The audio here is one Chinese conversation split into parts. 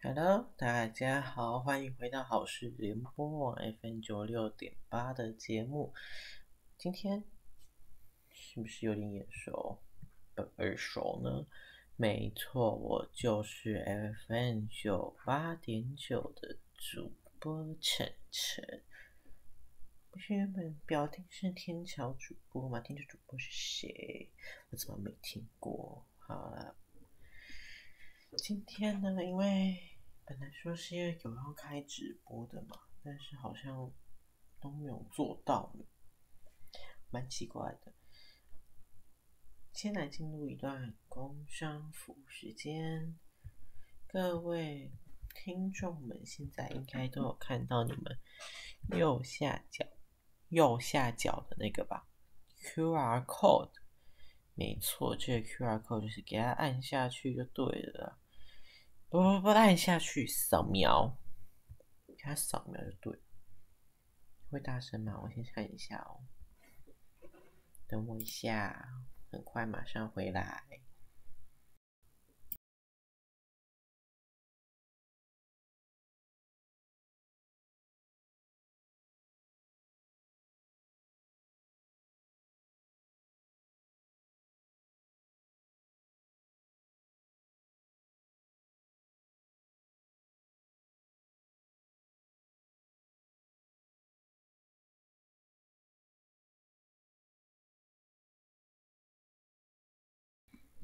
Hello，大家好，欢迎回到好事联播网 FM 九六点八的节目。今天是不是有点眼熟、耳熟呢？没错，我就是 FM 九八点九的主播晨晨。不是原本标题是天桥主播吗？天桥主播是谁？我怎么没听过？好了。今天呢，因为本来说是因为有要开直播的嘛，但是好像都没有做到，蛮奇怪的。先来进入一段工商服时间，各位听众们现在应该都有看到你们右下角右下角的那个吧，QR code，没错，这个 QR code 就是给它按下去就对了。不不不，按下去扫描，给它扫描就对。会大声吗？我先看一下哦。等我一下，很快马上回来。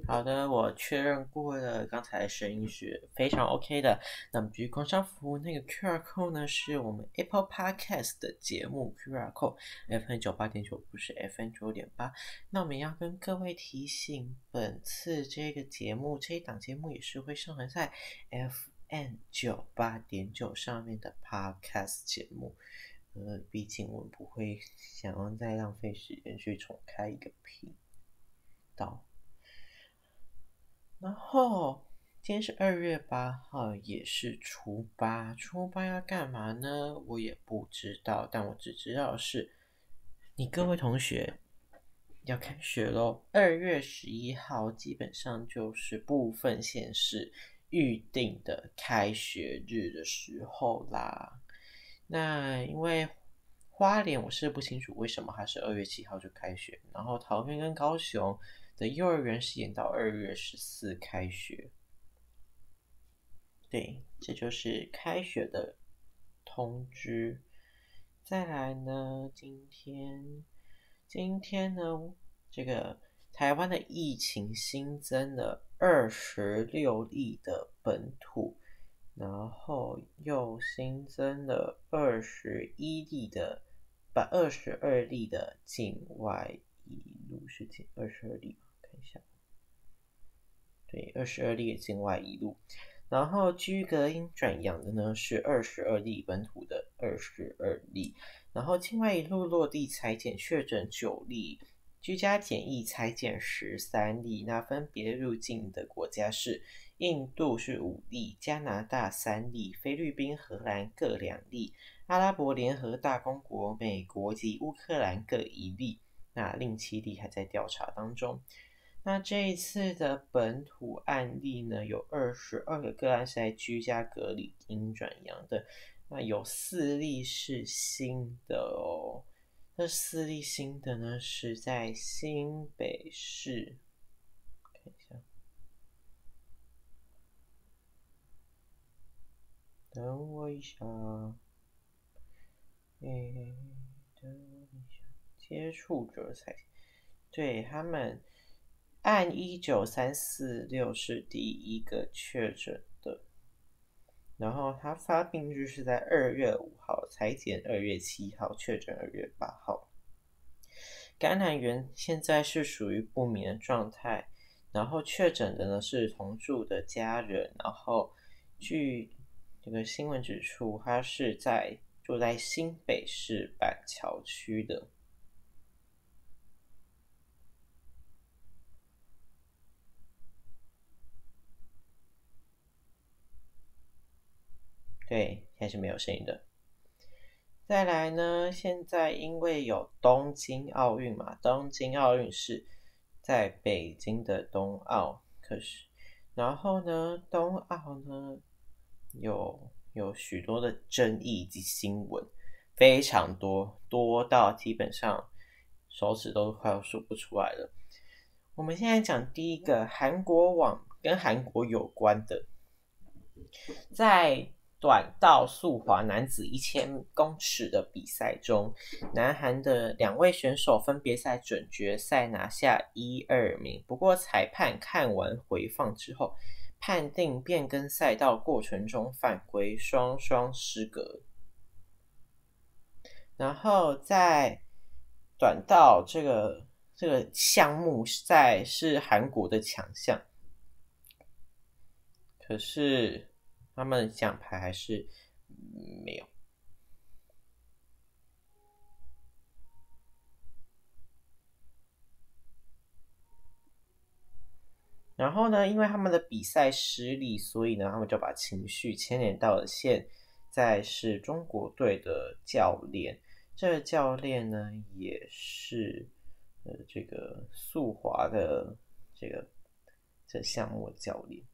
好的，我确认过了，刚才声音是非常 OK 的。那么，至于工商服务那个 QR code 呢，是我们 Apple Podcast 的节目 QR code，FN 九八点九不是 FN 九点八。那我们要跟各位提醒，本次这个节目这一档节目也是会上传在 FN 九八点九上面的 Podcast 节目。呃，毕竟我们不会想要再浪费时间去重开一个频道。然后今天是二月八号，也是初八。初八要干嘛呢？我也不知道，但我只知道是，你各位同学要开学喽。二月十一号基本上就是部分县市预定的开学日的时候啦。那因为花莲我是不清楚为什么还是二月七号就开学，然后桃园跟高雄。的幼儿园是延到二月十四开学，对，这就是开学的通知。再来呢，今天，今天呢，这个台湾的疫情新增了二十六例的本土，然后又新增了二十一例的，把二十二例的境外一路是近二十二例。二十二例境外一路，然后居隔音转阳的呢是二十二例，本土的二十二例，然后境外一路落地裁剪确诊九例，居家检疫裁剪十三例，那分别入境的国家是印度是五例，加拿大三例，菲律宾、荷兰各两例，阿拉伯联合大公国、美国及乌克兰各一例，那另七例还在调查当中。那这一次的本土案例呢，有二十二个个案是在居家隔离阴转阳的，那有四例是新的哦。那四例新的呢，是在新北市。等我一下，嗯，等我一下，接触者才对他们。按一九三四六是第一个确诊的，然后他发病日是在二月五号，裁剪二月七号，确诊二月八号。感染源现在是属于不明的状态，然后确诊的呢是同住的家人，然后据这个新闻指出，他是在住在新北市板桥区的。对，现在是没有声音的。再来呢，现在因为有东京奥运嘛，东京奥运是在北京的冬奥，可是，然后呢，冬奥呢有有许多的争议以及新闻，非常多，多到基本上手指都快要数不出来了。我们现在讲第一个韩国网跟韩国有关的，在短道速滑男子一千公尺的比赛中，南韩的两位选手分别在准决赛拿下一二名。不过裁判看完回放之后，判定变更赛道过程中犯规，双双失格。然后在短道这个。这个项目在是韩国的强项，可是他们奖牌还是没有。然后呢，因为他们的比赛失利，所以呢，他们就把情绪牵连到了现在是中国队的教练。这个教练呢，也是。呃，这个速滑的这个这项目教练，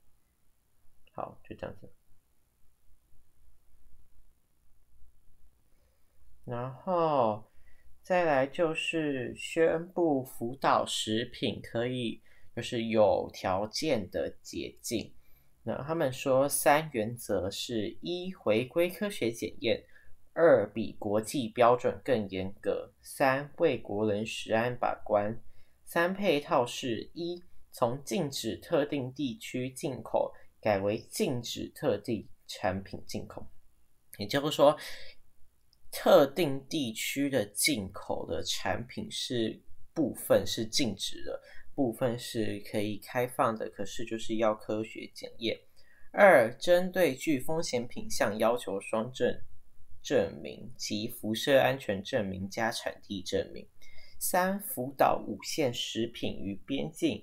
好，就这样子。然后再来就是宣布辅导食品可以就是有条件的解禁。那他们说三原则是一回归科学检验。二比国际标准更严格。三为国人食安把关。三配套是一从禁止特定地区进口改为禁止特定产品进口，也就是说，特定地区的进口的产品是部分是禁止的，部分是可以开放的，可是就是要科学检验。二针对具风险品项要求双证。证明及辐射安全证明加产地证明。三、辅导五县食品与边境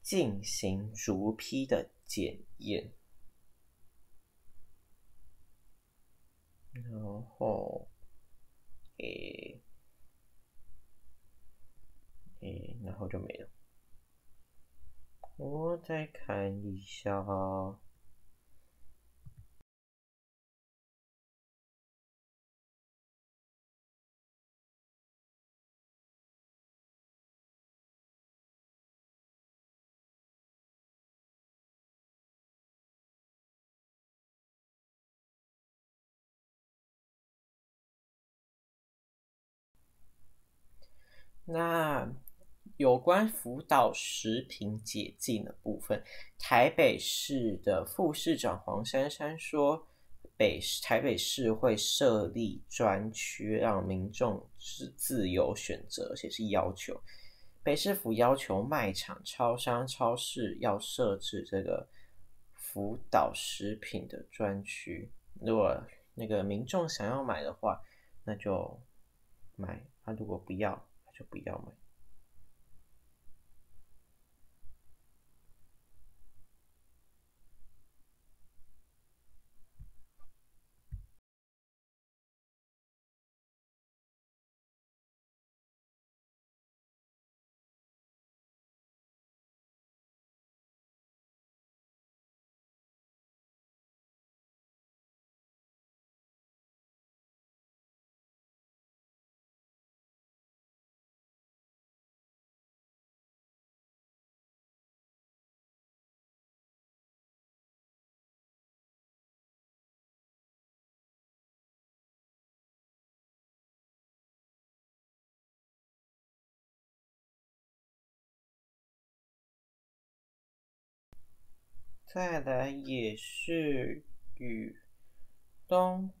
进行逐批的检验。然后，诶，诶，然后就没了。我再看一下。那有关福岛食品解禁的部分，台北市的副市长黄珊珊说，北台北市会设立专区，让民众自自由选择，而且是要求北市府要求卖场、超商、超市要设置这个福岛食品的专区。如果那个民众想要买的话，那就买；他如果不要，就不要买。再来也是与冬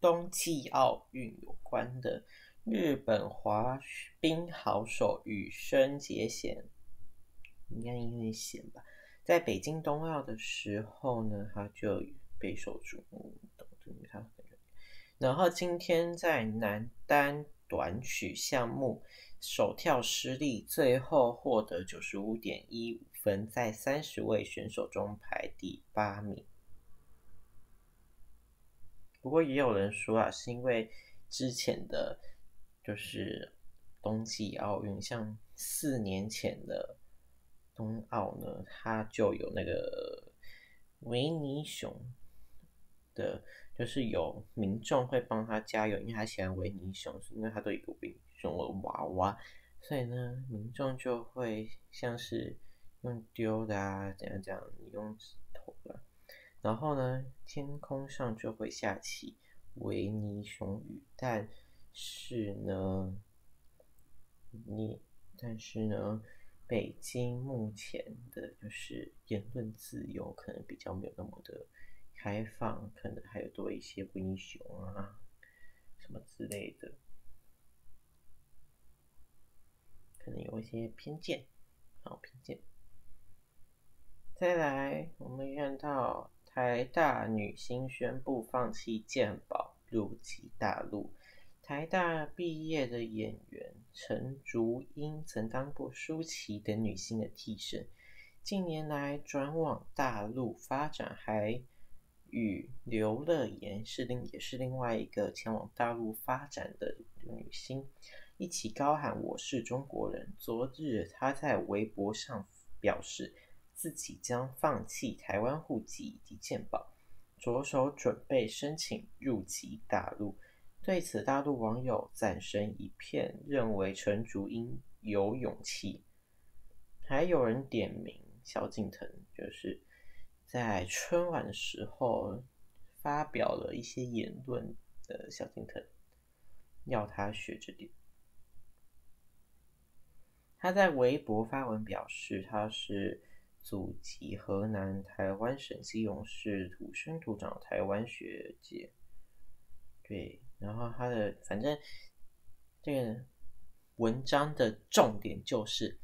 冬季奥运有关的，日本滑冰好手羽生结弦，应该因为弦吧，在北京冬奥的时候呢，他就备受瞩目，他然后今天在男单短曲项目首跳失利，最后获得九十五点一五。分在三十位选手中排第八名，不过也有人说啊，是因为之前的，就是冬季奥运，像四年前的冬奥呢，它就有那个维尼熊，的，就是有民众会帮他加油，因为他喜欢维尼熊，因为他都有一个维尼熊的娃娃，所以呢，民众就会像是用丢的啊，怎样怎样，你用指头的，然后呢，天空上就会下起维尼熊雨，但是呢，你，但是呢。北京目前的就是言论自由可能比较没有那么的开放，可能还有多一些维尼熊啊什么之类的，可能有一些偏见，好偏见。再来，我们看到台大女星宣布放弃鉴宝入籍大陆。台大毕业的演员陈竹英曾当过舒淇等女星的替身，近年来转往大陆发展，还与刘乐言是另也是另外一个前往大陆发展的女星一起高喊“我是中国人”。昨日，她在微博上表示自己将放弃台湾户籍以及健保，着手准备申请入籍大陆。对此，大陆网友赞声一片，认为陈竹英有勇气。还有人点名萧敬腾，就是在春晚时候发表了一些言论的萧敬腾，要他学着点。他在微博发文表示，他是祖籍河南台湾省基隆市土生土长台湾学姐，对。然后他的反正这个文章的重点就是，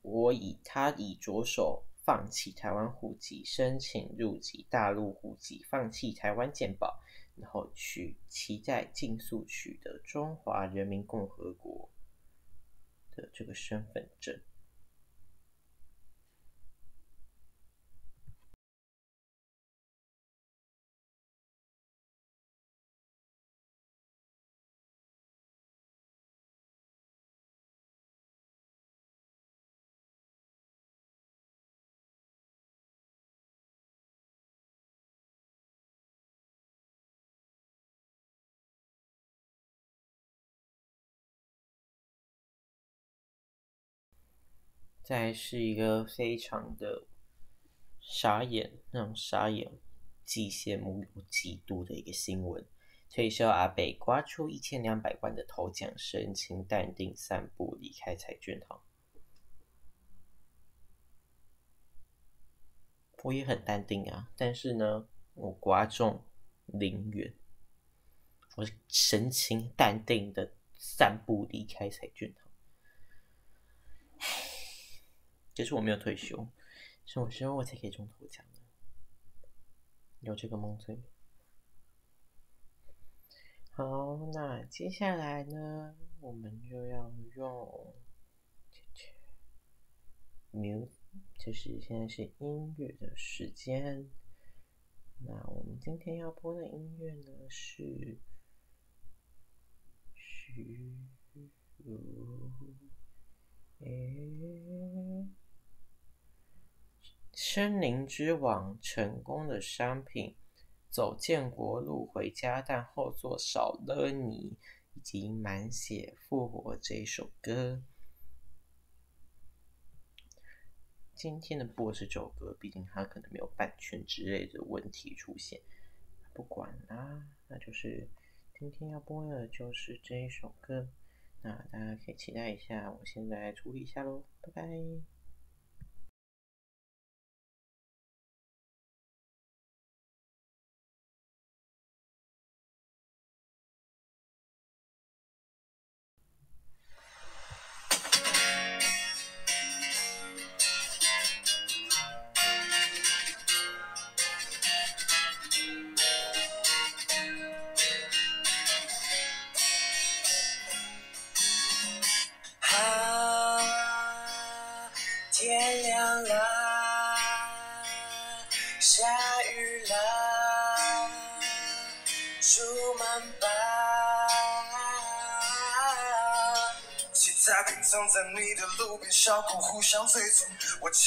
我以他以着手放弃台湾户籍，申请入籍大陆户籍，放弃台湾健保，然后取其在竞速取得中华人民共和国的这个身份证。再是一个非常的傻眼，那种傻眼、既羡慕又嫉妒的一个新闻。退休阿北刮出一千两百万的头奖，神情淡定散步离开彩券行。我也很淡定啊，但是呢，我刮中零元，我神情淡定的散步离开彩券行。其实我没有退休，什么时候我才可以中头奖呢？有这个梦最美好，那接下来呢，我们就要用牛就是现在是音乐的时间。那我们今天要播的音乐呢是虚无，诶。森林之王成功的商品，走建国路回家，但后座少了你，以及满血复活这一首歌。今天的播是这首歌，毕竟它可能没有版权之类的问题出现，不管啦，那就是今天要播的就是这一首歌，那大家可以期待一下，我现在处理一下喽，拜拜。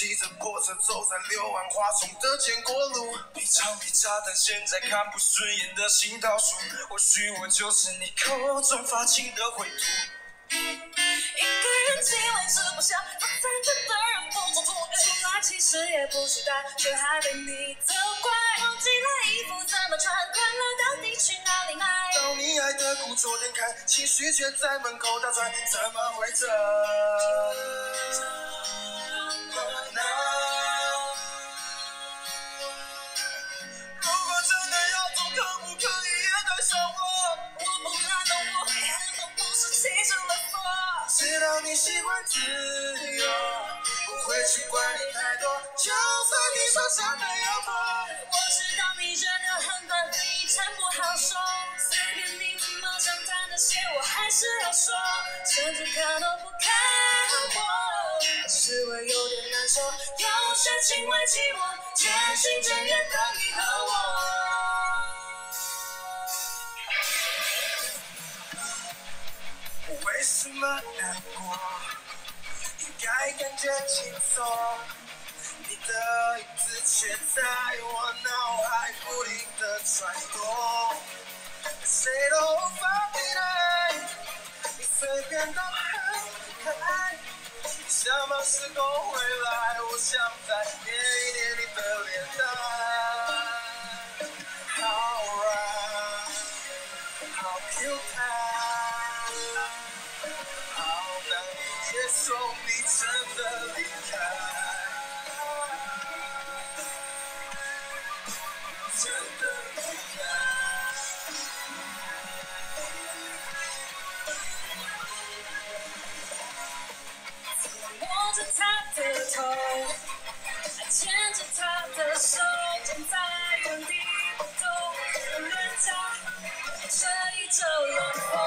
骑着破车走在柳暗花丛的建国路，一场比炸弹，现在看不顺眼的行道树。或许我就是你口中发青的灰土。一个人气维持不下，不赞成的人不做作。出来其实也不期待，却还被你责怪。忘记了衣服怎么穿，快乐到底去哪里买？到你爱的故作店看，情绪却在门口打转，怎么会这你喜欢自由，不会去管你太多，就算你手上的有破。我知道你真的很短，一场不好说。随便你怎么想谈那些，我还是要说。甚至看都不看我，是会有点难受。有些情为寂寞，渐行渐远的你和我。什么难过？应该感觉轻松，你的影子却在我脑海不停的转动。谁都无法替代，你随便都很可爱。想把时候回来，我想再捏一捏你的脸蛋。头，牵着他的手，站在原地不动，人家这一阵冷风，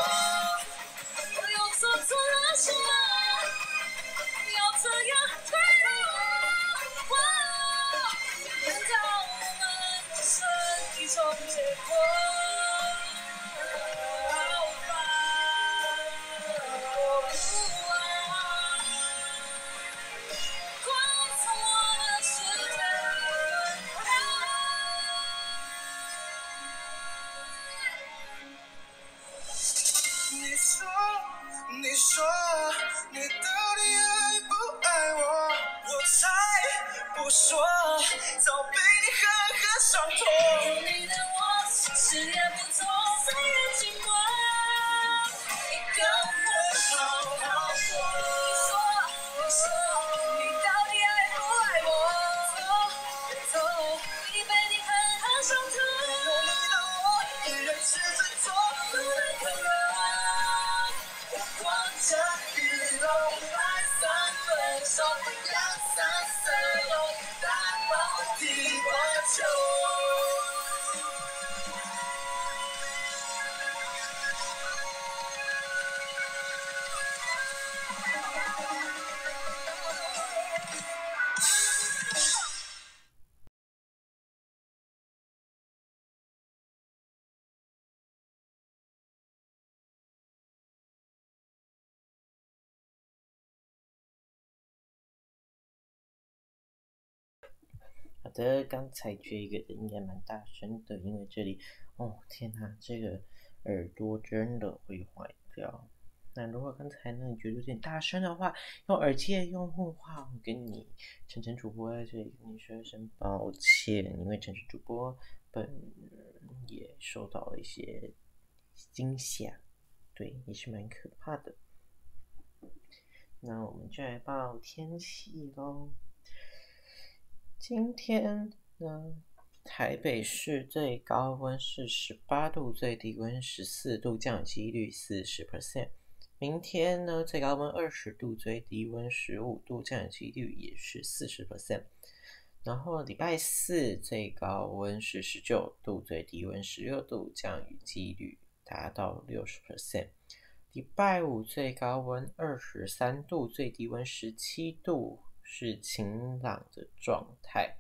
不说的，刚才这个应该蛮大声的，因为这里，哦天哪，这个耳朵真的会坏掉。那如果刚才呢你觉得有点大声的话，用耳机的用户的话，我跟你晨晨主播在这里跟你说一声抱歉，因为晨晨主播本人也受到了一些惊吓，对，也是蛮可怕的。那我们就来报天气喽。今天呢，台北市最高温是十八度，最低温十四度，降雨几率四十 percent。明天呢，最高温二十度，最低温十五度，降雨几率也是四十 percent。然后礼拜四最高温是十九度，最低温十六度，降雨几率达到六十 percent。礼拜五最高温二十三度，最低温十七度，是晴朗的状态。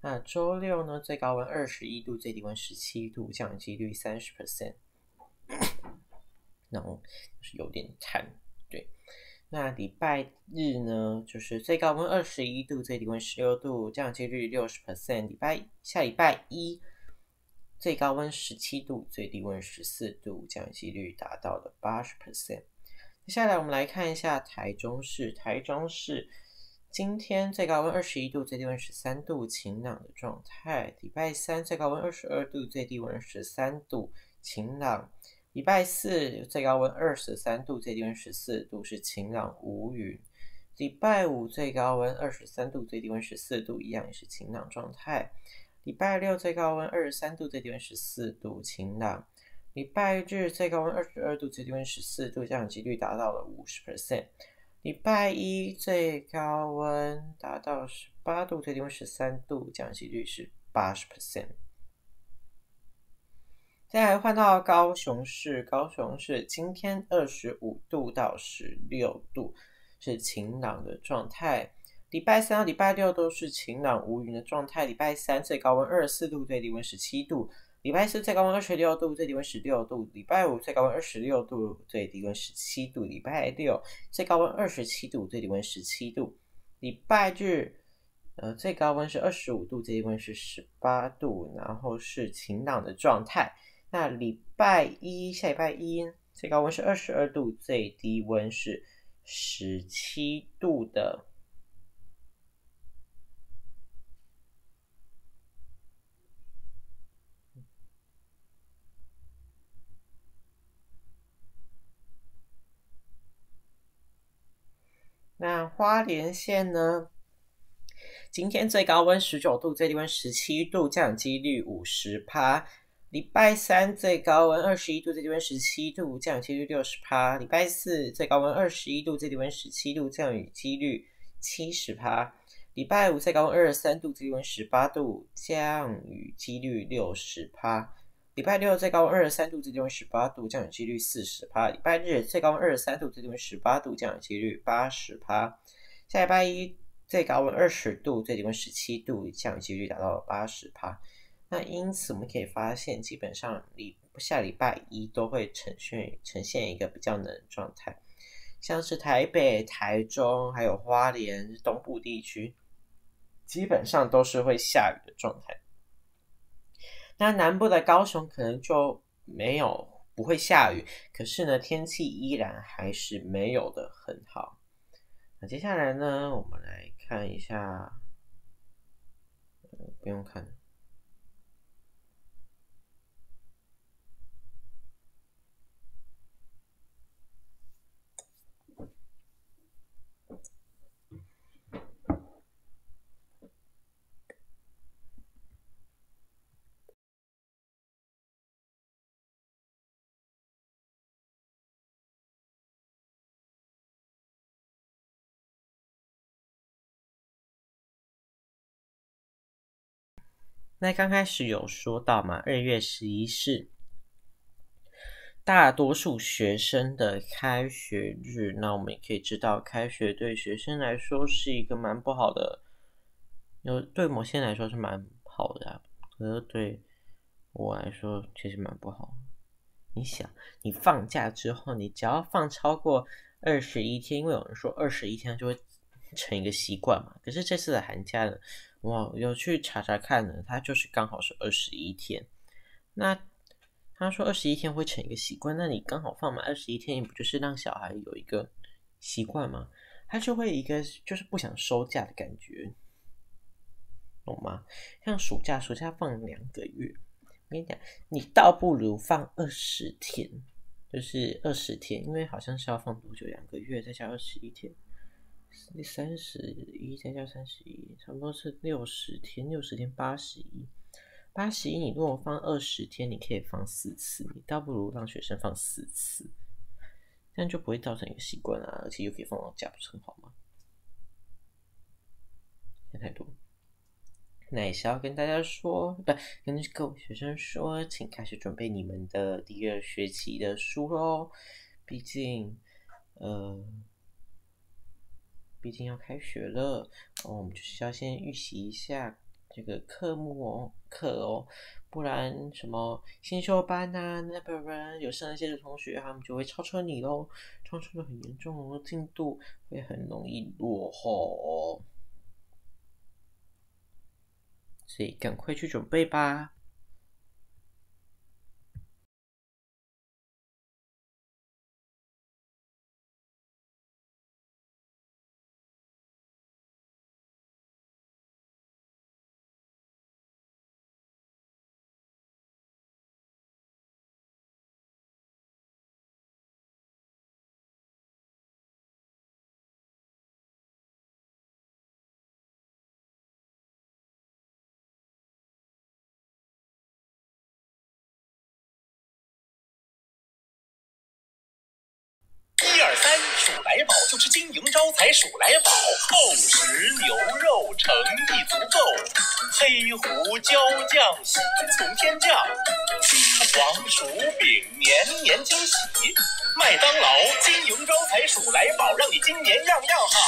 那周六呢，最高温二十一度，最低温十七度，降雨几率三十 percent。然后就是有点惨，对。那礼拜日呢，就是最高温二十一度，最低温十六度，降雨几率六十 percent。礼拜下礼拜一，最高温十七度，最低温十四度，降雨几率达到了八十 percent。接下来我们来看一下台中市，台中市今天最高温二十一度，最低温十三度，晴朗的状态。礼拜三最高温二十二度，最低温十三度，晴朗。礼拜四最高温二十三度，最低温十四度，是晴朗无云。礼拜五最高温二十三度，最低温十四度，一样也是晴朗状态。礼拜六最高温二十三度，最低温十四度，晴朗。礼拜日最高温二十二度，最低温十四度，降雨几率达到了五十 percent。礼拜一最高温达到十八度，最低温十三度，降雨几率是八十 percent。再来换到高雄市，高雄市今天二十五度到十六度，是晴朗的状态。礼拜三到礼拜六都是晴朗无云的状态。礼拜三最高温二十四度，最低温十七度；礼拜四最高温二十六度，最低温十六度；礼拜五最高温二十六度，最低温十七度；礼拜六最高温二十七度，最低温十七度；礼拜日呃最高温是二十五度，最低温是十八度，然后是晴朗的状态。那礼拜一下礼拜一最高温是二十二度，最低温是十七度的。那花莲县呢？今天最高温十九度，最低温十七度，降雨几率五十趴。礼拜三最高温二十一度，最低温十七度，降雨几率六十趴。礼拜四最高温二十一度，最低温十七度，降雨几率七十趴。礼拜五最高温二十三度，最低温十八度，降雨几率六十趴。礼拜六最高温二十三度，最低温十八度，降雨几率四十趴。礼拜日最高温二十三度，最低温十八度，降雨几率八十趴。下礼拜一最高温二十度，最低温十七度，降雨几率达到了八十趴。那因此我们可以发现，基本上礼下礼拜一都会呈现呈现一个比较冷的状态，像是台北、台中还有花莲东部地区，基本上都是会下雨的状态。那南部的高雄可能就没有不会下雨，可是呢天气依然还是没有的很好。那接下来呢，我们来看一下，不用看。那刚开始有说到嘛，二月十一是大多数学生的开学日。那我们也可以知道，开学对学生来说是一个蛮不好的，有对某些人来说是蛮好的，可是对我来说其实蛮不好。你想，你放假之后，你只要放超过二十一天，因为有人说二十一天就会成一个习惯嘛。可是这次的寒假呢？我有去查查看呢，它就是刚好是二十一天。那他说二十一天会成一个习惯，那你刚好放满二十一天，你不就是让小孩有一个习惯吗？他就会一个就是不想收假的感觉，懂吗？像暑假，暑假放两个月，我跟你讲，你倒不如放二十天，就是二十天，因为好像是要放多久？两个月再加二十一天。三十一再加三十一，差不多是六十天。六十天八十一，八十一你如果放二十天，你可以放四次。你倒不如让学生放四次，这样就不会造成一个习惯啊，而且又可以放到假，不是很好吗？想太多。那也是要跟大家说，不跟各位学生说，请开始准备你们的第二学期的书喽。毕竟，呃。毕竟要开学了，哦，我们就是要先预习一下这个科目哦课哦，不然什么先修班呐、那不然有上一些的同学他们就会超车你喽，超车的很严重哦，进度会很容易落后，所以赶快去准备吧。来宝就吃金银招财鼠来宝，厚实牛肉诚意足够，黑胡椒酱喜从天降，金黄薯饼年年惊喜。麦当劳金银招财鼠来宝，让你今年样样好。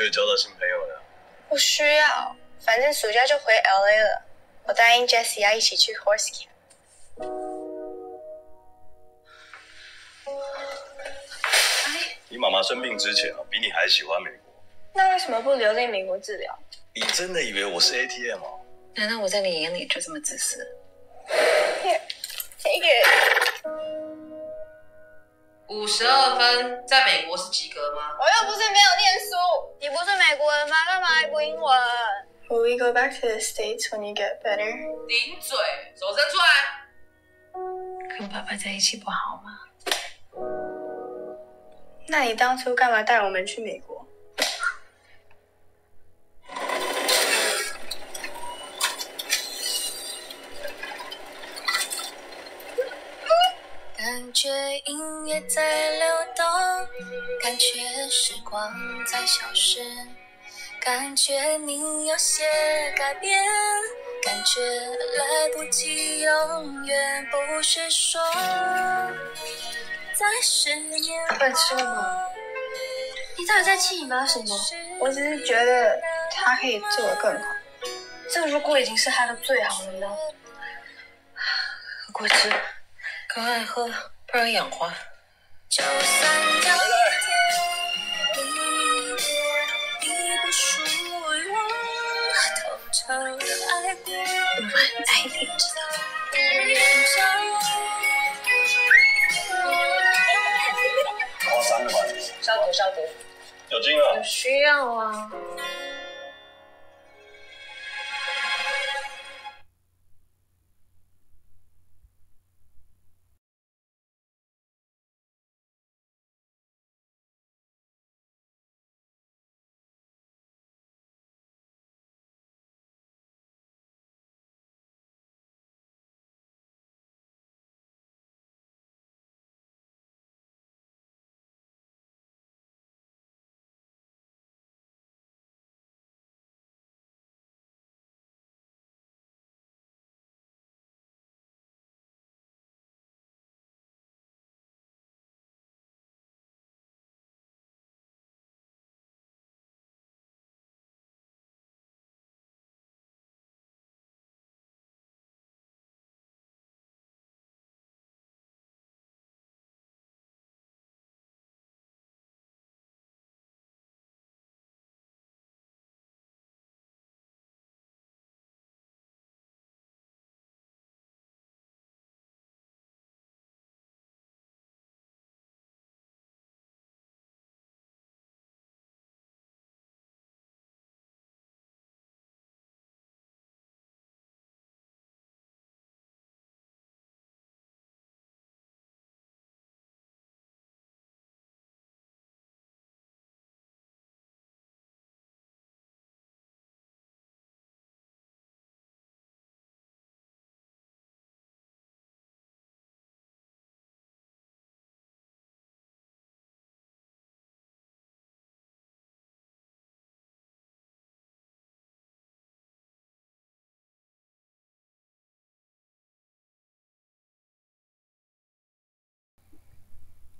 就会交到新朋友了。不需要，反正暑假就回 LA 了。我答应 Jessie 要一起去 Horse Camp。你妈妈生病之前啊，比你还喜欢美国。那为什么不留在美国治疗？你真的以为我是 ATM 哦？难道我在你眼里就这么自私？Take it。五十二分，在美国是及格吗？我又不是没有念书，你不是美国人吗？干嘛还不英文？Will we go back to the states when you get better？顶嘴，手伸出来。跟爸爸在一起不好吗？那你当初干嘛带我们去美国？感觉音乐在流动，感觉时光在消失，感觉你有些改变，感觉来不及永远，不是说在十年后。笨吃了吗？你到底在气你妈什么？我只是觉得他可以做得更好。这如果已经是他的最好了呢？喝果汁，赶快喝，不然氧化。就算有一天离属于我，偷偷的爱过，爱你知道。高三个吧？消毒消毒，有劲了。需要啊。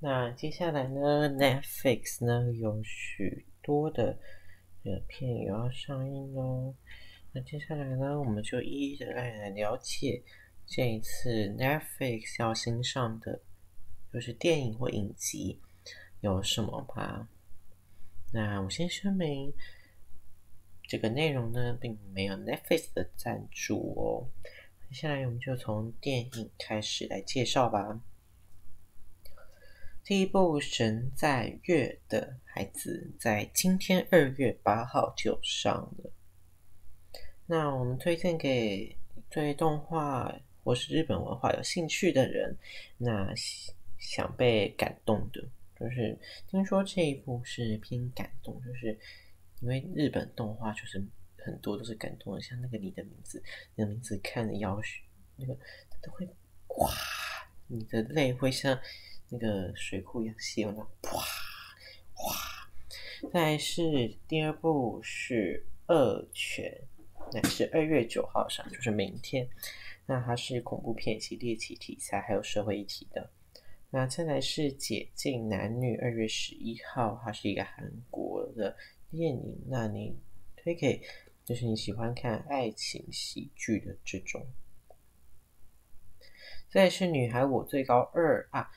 那接下来呢，Netflix 呢有许多的呃片也要上映喽。那接下来呢，我们就一一的来了解这一次 Netflix 要新上的，就是电影或影集有什么吧。那我先声明，这个内容呢并没有 Netflix 的赞助哦。接下来我们就从电影开始来介绍吧。第一部《神在月的孩子》在今天二月八号就上了。那我们推荐给对动画或是日本文化有兴趣的人，那想被感动的，就是听说这一部是偏感动，就是因为日本动画就是很多都是感动的，像那个你的名字，你的名字看了要那个都会哇，你的泪会像。那个水库一样细，那哗哗。再来是第二部是《恶犬》，那是二月九号上，就是明天。那它是恐怖片及猎奇题材，还有社会议题的。那再来是《解禁男女》，二月十一号，它是一个韩国的电影。那你推给就是你喜欢看爱情喜剧的这种。再来是《女孩我最高二》啊。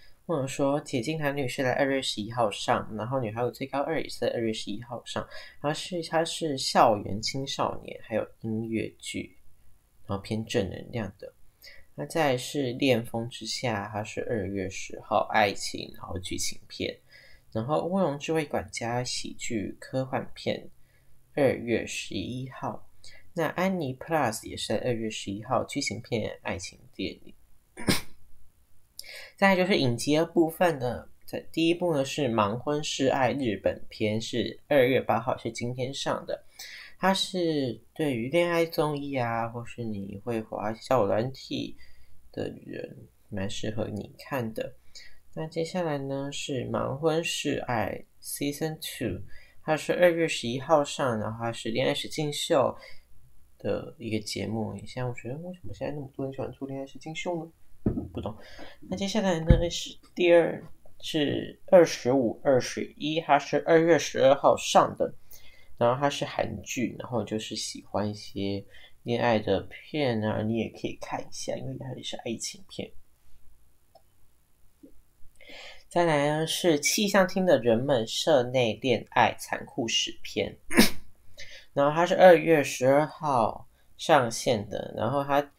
说，《解禁男女》是在二月十一号上，然后《女孩有最高二》也是在二月十一号上。然后是它是校园青少年，还有音乐剧，然后偏正能量的。那再是《恋风之下》，它是二月十号爱情，然后剧情片。然后《乌龙智慧管家》喜剧科幻片，二月十一号。那《安妮 Plus》也是在二月十一号，剧情片爱情电影。再就是影集的部分呢，在第一部呢是《盲婚试爱》日本篇，是二月八号，是今天上的。它是对于恋爱综艺啊，或是你会滑小软体的人，蛮适合你看的。那接下来呢是《盲婚试爱》Season Two，它是二月十一号上，然后是恋爱实境秀的一个节目。你现在我觉得为什么现在那么多人喜欢做恋爱实境秀呢？不懂。那接下来呢是第二是二十五二十一，它是二月十二号上的，然后它是韩剧，然后就是喜欢一些恋爱的片啊，你也可以看一下，因为它也是爱情片。再来呢是气象厅的人们社内恋爱残酷史篇，然后它是二月十二号上线的，然后它。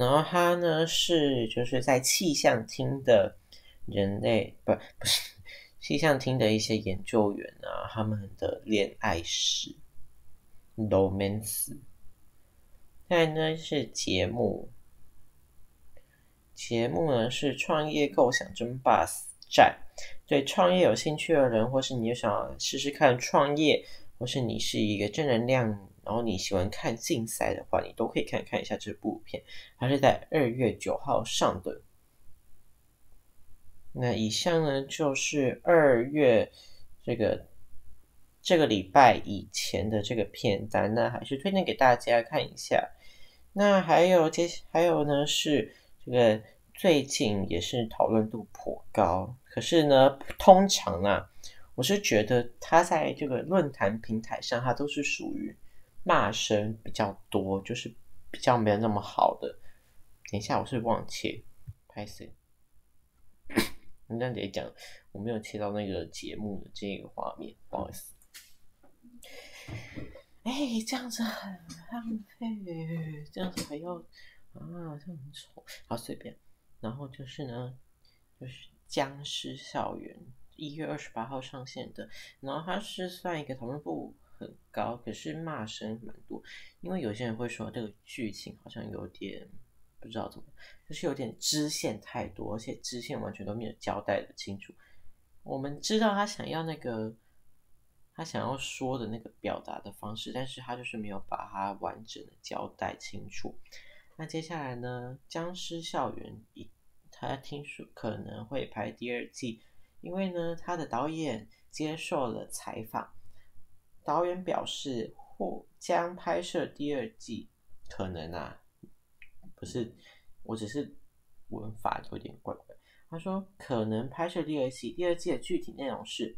然后他呢是就是在气象厅的人类不不是气象厅的一些研究员啊，他们的恋爱史，romance。再呢是节目，节目呢是创业构想争霸战，对创业有兴趣的人，或是你想试试看创业，或是你是一个正能量。然后你喜欢看竞赛的话，你都可以看看一下这部片，它是在二月九号上的。那以上呢就是二月这个这个礼拜以前的这个片单，那还是推荐给大家看一下。那还有接还有呢是这个最近也是讨论度颇高，可是呢通常啊，我是觉得它在这个论坛平台上，它都是属于。骂声比较多，就是比较没有那么好的。等一下，我是忘切拍谁？你这样子讲，我没有切到那个节目的这个画面，不好意思。哎，这样子很浪费，这样子还要啊，这样很丑。好，随便。然后就是呢，就是《僵尸校园》，一月二十八号上线的。然后它是算一个同步。很高，可是骂声蛮多，因为有些人会说这个剧情好像有点不知道怎么，就是有点支线太多，而且支线完全都没有交代的清楚。我们知道他想要那个他想要说的那个表达的方式，但是他就是没有把它完整的交代清楚。那接下来呢，《僵尸校园》一他听说可能会拍第二季，因为呢，他的导演接受了采访。导演表示或将拍摄第二季，可能啊，不是，我只是文法有点怪怪。他说可能拍摄第二季，第二季的具体内容是，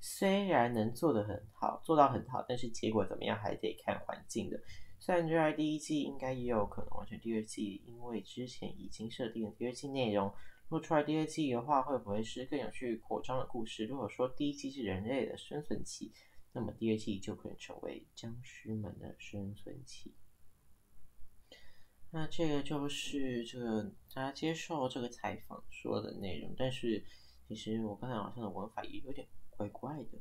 虽然能做得很好，做到很好，但是结果怎么样还得看环境的。虽然热爱第一季，应该也有可能完成第二季，因为之前已经设定了第二季内容。如果出来第二季的话，会不会是更有趣、扩张的故事？如果说第一季是人类的生存期，那么第二季就可以成为僵尸们的生存期。那这个就是这个大家接受这个采访说的内容，但是其实我刚才好像的文法也有点怪怪的。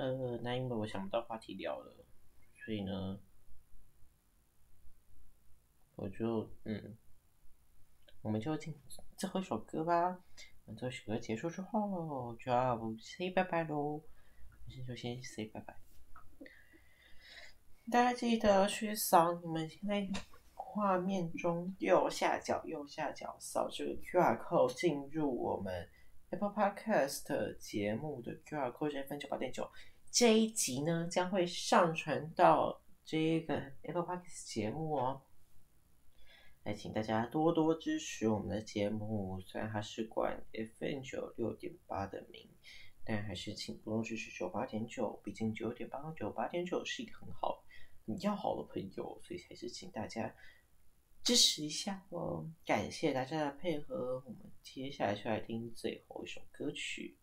呃，那因为我想不到话题聊了，所以呢，我就嗯，我们就进最后一首歌吧。这首歌结束之后就要 say 拜拜喽，先就先 say 拜拜。大家记得去扫你们现在画面中右下角右下角扫这个 QR code 进入我们。Apple Podcast 节目的 QR code 分九八点九，这一集呢将会上传到这个 Apple Podcast 节目哦。来，请大家多多支持我们的节目，虽然它是管 FM 九六点八的名，但还是请多多支持九八点九，毕竟九点八和九八点九是一个很好、很要好的朋友，所以还是请大家。支持一下哦，感谢大家的配合。我们接下来就来听最后一首歌曲。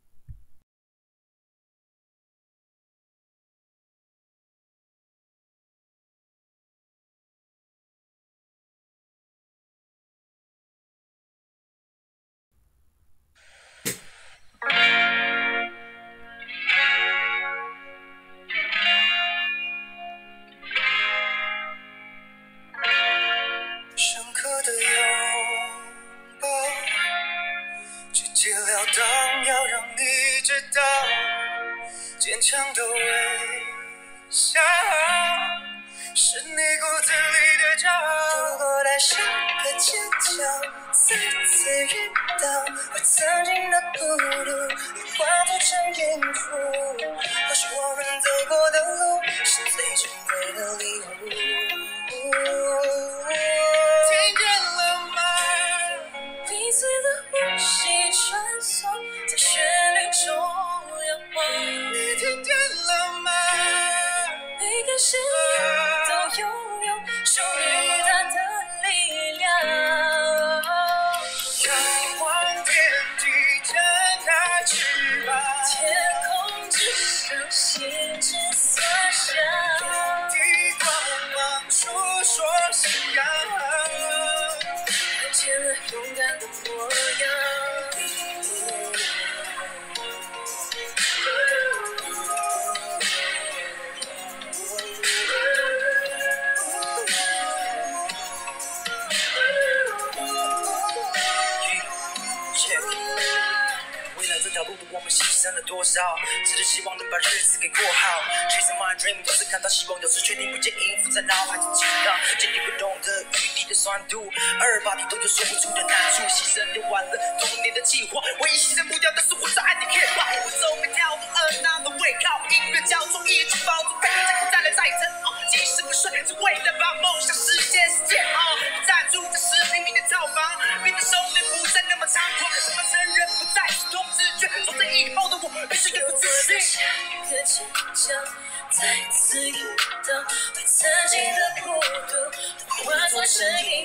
强的微笑是你骨子里的骄傲。如果在下个街角再次遇到我曾经的孤独，化作成音符，或许我们走过的路是最珍贵的礼物。少？只是希望能把日子给过好。Chasing my dream，有时看到希望，有时却听不见音符在脑海中激荡。坚定不动的雨滴的酸度，二八题都有说不出的难处。牺牲掉完了多年的计划，唯一牺牲不掉的是我在爱的 hip hop。我走每条路，another way，靠音乐交错，一直抱住，再苦再来再撑。即使不顺，只为了把梦想实现再次遇到对曾经的孤独，化作声音